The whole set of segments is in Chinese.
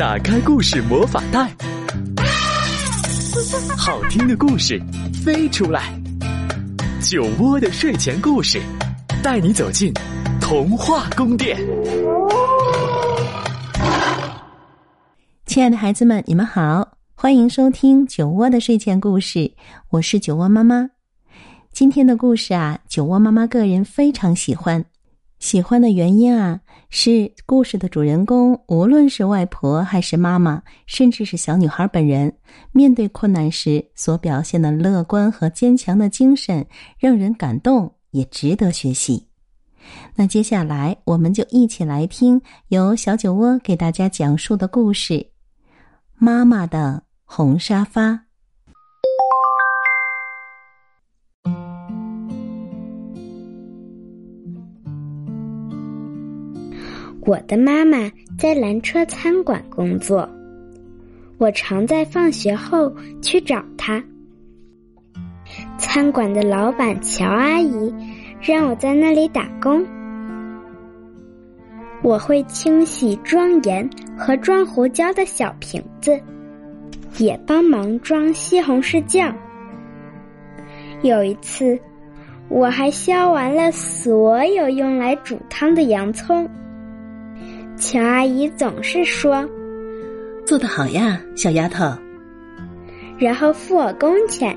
打开故事魔法袋，好听的故事飞出来。酒窝的睡前故事，带你走进童话宫殿。亲爱的孩子们，你们好，欢迎收听酒窝的睡前故事，我是酒窝妈妈。今天的故事啊，酒窝妈妈个人非常喜欢。喜欢的原因啊，是故事的主人公，无论是外婆还是妈妈，甚至是小女孩本人，面对困难时所表现的乐观和坚强的精神，让人感动，也值得学习。那接下来，我们就一起来听由小酒窝给大家讲述的故事《妈妈的红沙发》。我的妈妈在缆车餐馆工作，我常在放学后去找她。餐馆的老板乔阿姨让我在那里打工，我会清洗装盐和装胡椒的小瓶子，也帮忙装西红柿酱。有一次，我还削完了所有用来煮汤的洋葱。乔阿姨总是说：“做得好呀，小丫头。”然后付我工钱。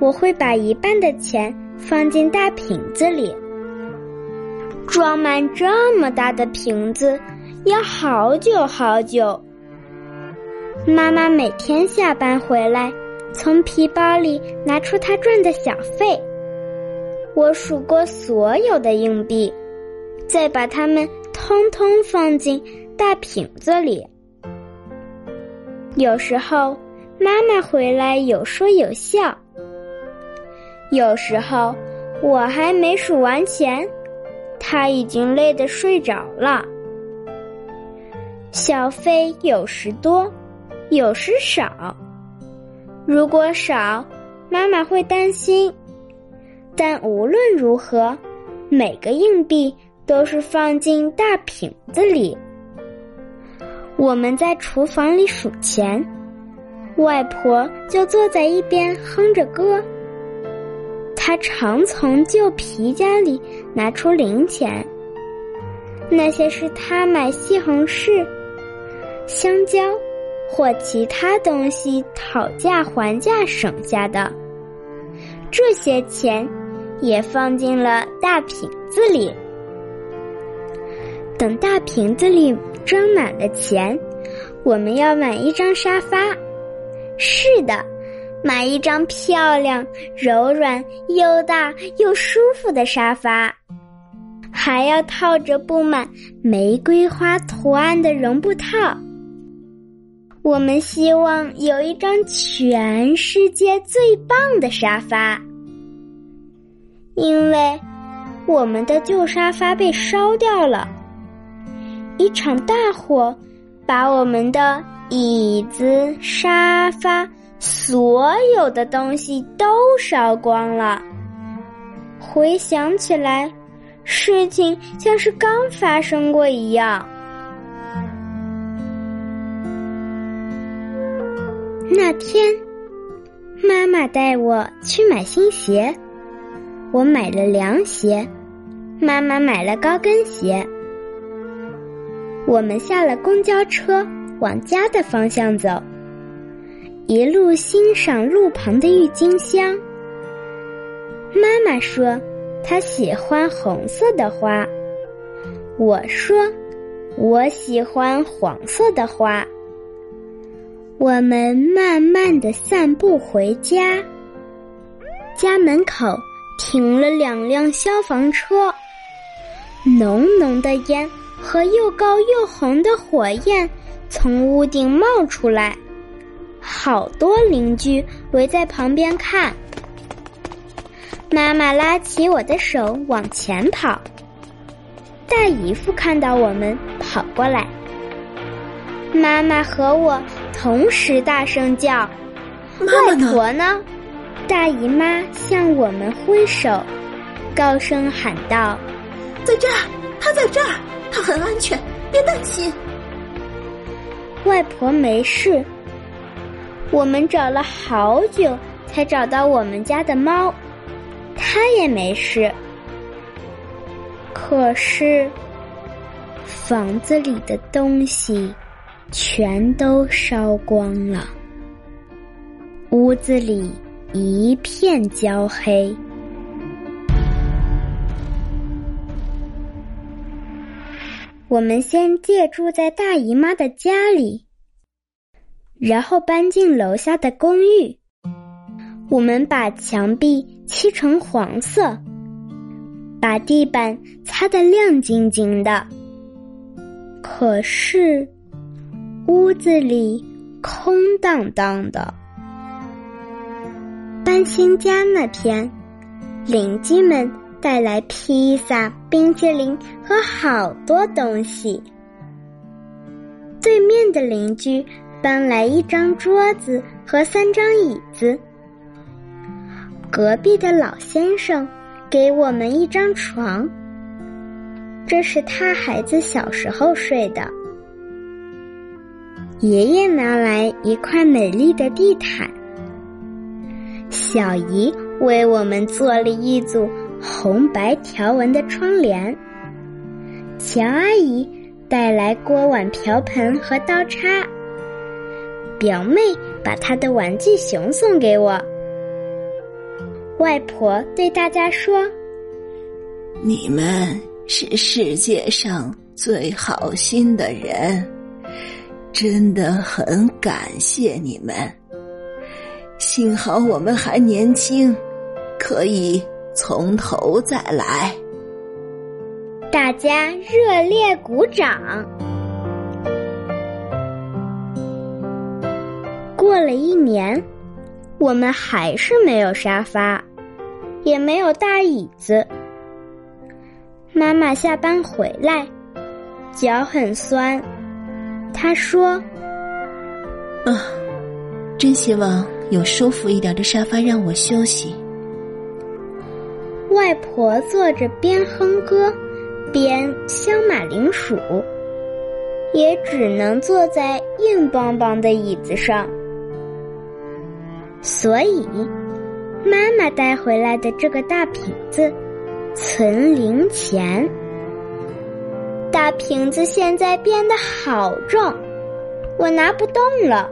我会把一半的钱放进大瓶子里，装满这么大的瓶子要好久好久。妈妈每天下班回来，从皮包里拿出她赚的小费。我数过所有的硬币，再把它们。通通放进大瓶子里。有时候妈妈回来有说有笑，有时候我还没数完钱，她已经累得睡着了。小费有时多，有时少。如果少，妈妈会担心。但无论如何，每个硬币。都是放进大瓶子里。我们在厨房里数钱，外婆就坐在一边哼着歌。她常从旧皮夹里拿出零钱，那些是她买西红柿、香蕉或其他东西讨价还价省下的。这些钱也放进了大瓶子里。等大瓶子里装满了钱，我们要买一张沙发。是的，买一张漂亮、柔软又大又舒服的沙发，还要套着布满玫瑰花图案的绒布套。我们希望有一张全世界最棒的沙发，因为我们的旧沙发被烧掉了。一场大火，把我们的椅子、沙发，所有的东西都烧光了。回想起来，事情像是刚发生过一样。那天，妈妈带我去买新鞋，我买了凉鞋，妈妈买了高跟鞋。我们下了公交车，往家的方向走，一路欣赏路旁的郁金香。妈妈说她喜欢红色的花，我说我喜欢黄色的花。我们慢慢的散步回家，家门口停了两辆消防车，浓浓的烟。和又高又红的火焰从屋顶冒出来，好多邻居围在旁边看。妈妈拉起我的手往前跑，大姨夫看到我们跑过来，妈妈和我同时大声叫：“外婆呢？”大姨妈向我们挥手，高声喊道：“在这儿，她在这儿。”他很安全，别担心。外婆没事。我们找了好久才找到我们家的猫，它也没事。可是，房子里的东西全都烧光了，屋子里一片焦黑。我们先借住在大姨妈的家里，然后搬进楼下的公寓。我们把墙壁漆成黄色，把地板擦得亮晶晶的。可是，屋子里空荡荡的。搬新家那天，邻居们。带来披萨、冰淇淋和好多东西。对面的邻居搬来一张桌子和三张椅子。隔壁的老先生给我们一张床，这是他孩子小时候睡的。爷爷拿来一块美丽的地毯，小姨为我们做了一组。红白条纹的窗帘，乔阿姨带来锅碗瓢盆和刀叉。表妹把她的玩具熊送给我。外婆对大家说：“你们是世界上最好心的人，真的很感谢你们。幸好我们还年轻，可以。”从头再来！大家热烈鼓掌。过了一年，我们还是没有沙发，也没有大椅子。妈妈下班回来，脚很酸。她说：“啊，真希望有舒服一点的沙发让我休息。”外婆坐着边哼歌，边削马铃薯，也只能坐在硬邦邦的椅子上。所以，妈妈带回来的这个大瓶子存零钱。大瓶子现在变得好重，我拿不动了。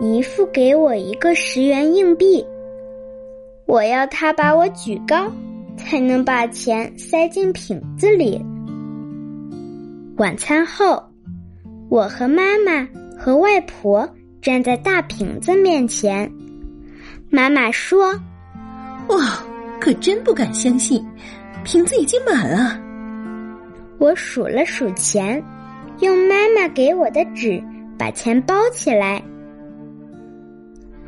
姨父给我一个十元硬币。我要他把我举高，才能把钱塞进瓶子里。晚餐后，我和妈妈和外婆站在大瓶子面前。妈妈说：“哇，可真不敢相信，瓶子已经满了。”我数了数钱，用妈妈给我的纸把钱包起来。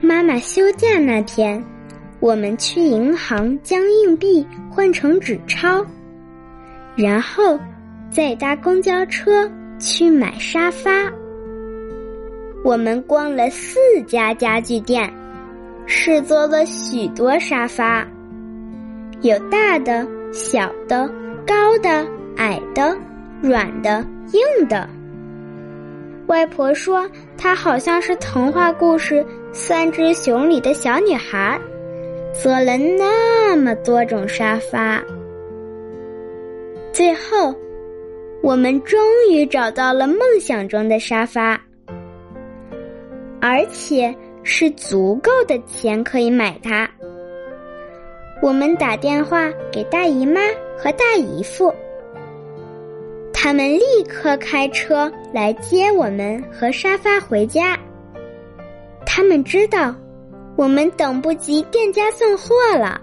妈妈休假那天。我们去银行将硬币换成纸钞，然后再搭公交车去买沙发。我们逛了四家家具店，试坐了许多沙发，有大的、小的、高的、矮的、软的、硬的。外婆说，她好像是童话故事《三只熊》里的小女孩。做了那么多种沙发，最后，我们终于找到了梦想中的沙发，而且是足够的钱可以买它。我们打电话给大姨妈和大姨夫，他们立刻开车来接我们和沙发回家。他们知道。我们等不及店家送货了。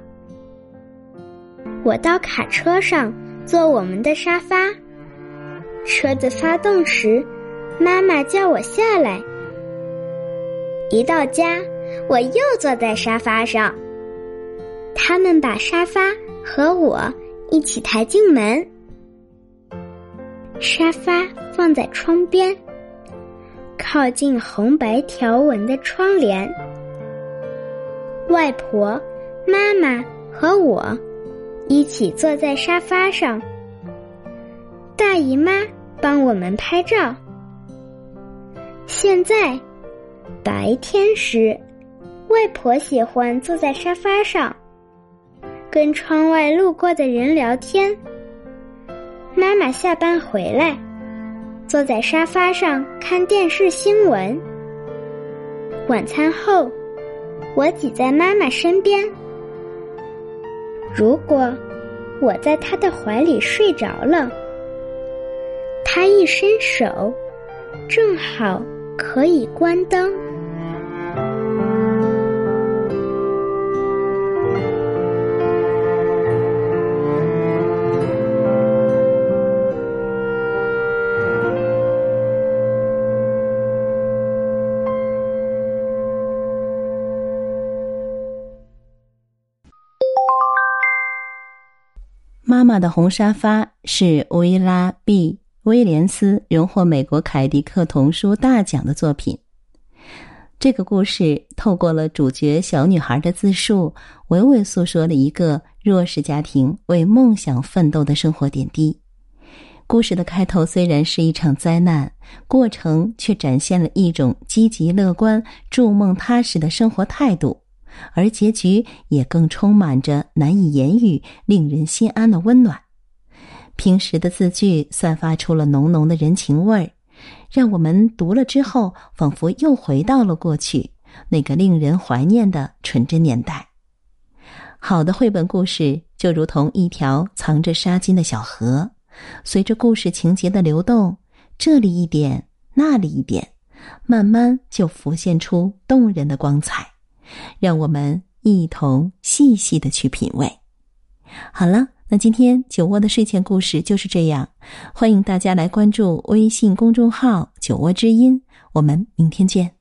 我到卡车上坐我们的沙发，车子发动时，妈妈叫我下来。一到家，我又坐在沙发上。他们把沙发和我一起抬进门，沙发放在窗边，靠近红白条纹的窗帘。外婆、妈妈和我一起坐在沙发上，大姨妈帮我们拍照。现在，白天时，外婆喜欢坐在沙发上，跟窗外路过的人聊天。妈妈下班回来，坐在沙发上看电视新闻。晚餐后，我挤在妈妈身边。如果我在她的怀里睡着了，她一伸手，正好。可以关灯。妈妈的红沙发是维拉 B。威廉斯荣获美国凯迪克童书大奖的作品。这个故事透过了主角小女孩的自述，娓娓诉说了一个弱势家庭为梦想奋斗的生活点滴。故事的开头虽然是一场灾难，过程却展现了一种积极乐观、筑梦踏实的生活态度，而结局也更充满着难以言语、令人心安的温暖。平时的字句散发出了浓浓的人情味儿，让我们读了之后，仿佛又回到了过去那个令人怀念的纯真年代。好的绘本故事就如同一条藏着纱巾的小河，随着故事情节的流动，这里一点，那里一点，慢慢就浮现出动人的光彩，让我们一同细细的去品味。好了。那今天酒窝的睡前故事就是这样，欢迎大家来关注微信公众号“酒窝之音”，我们明天见。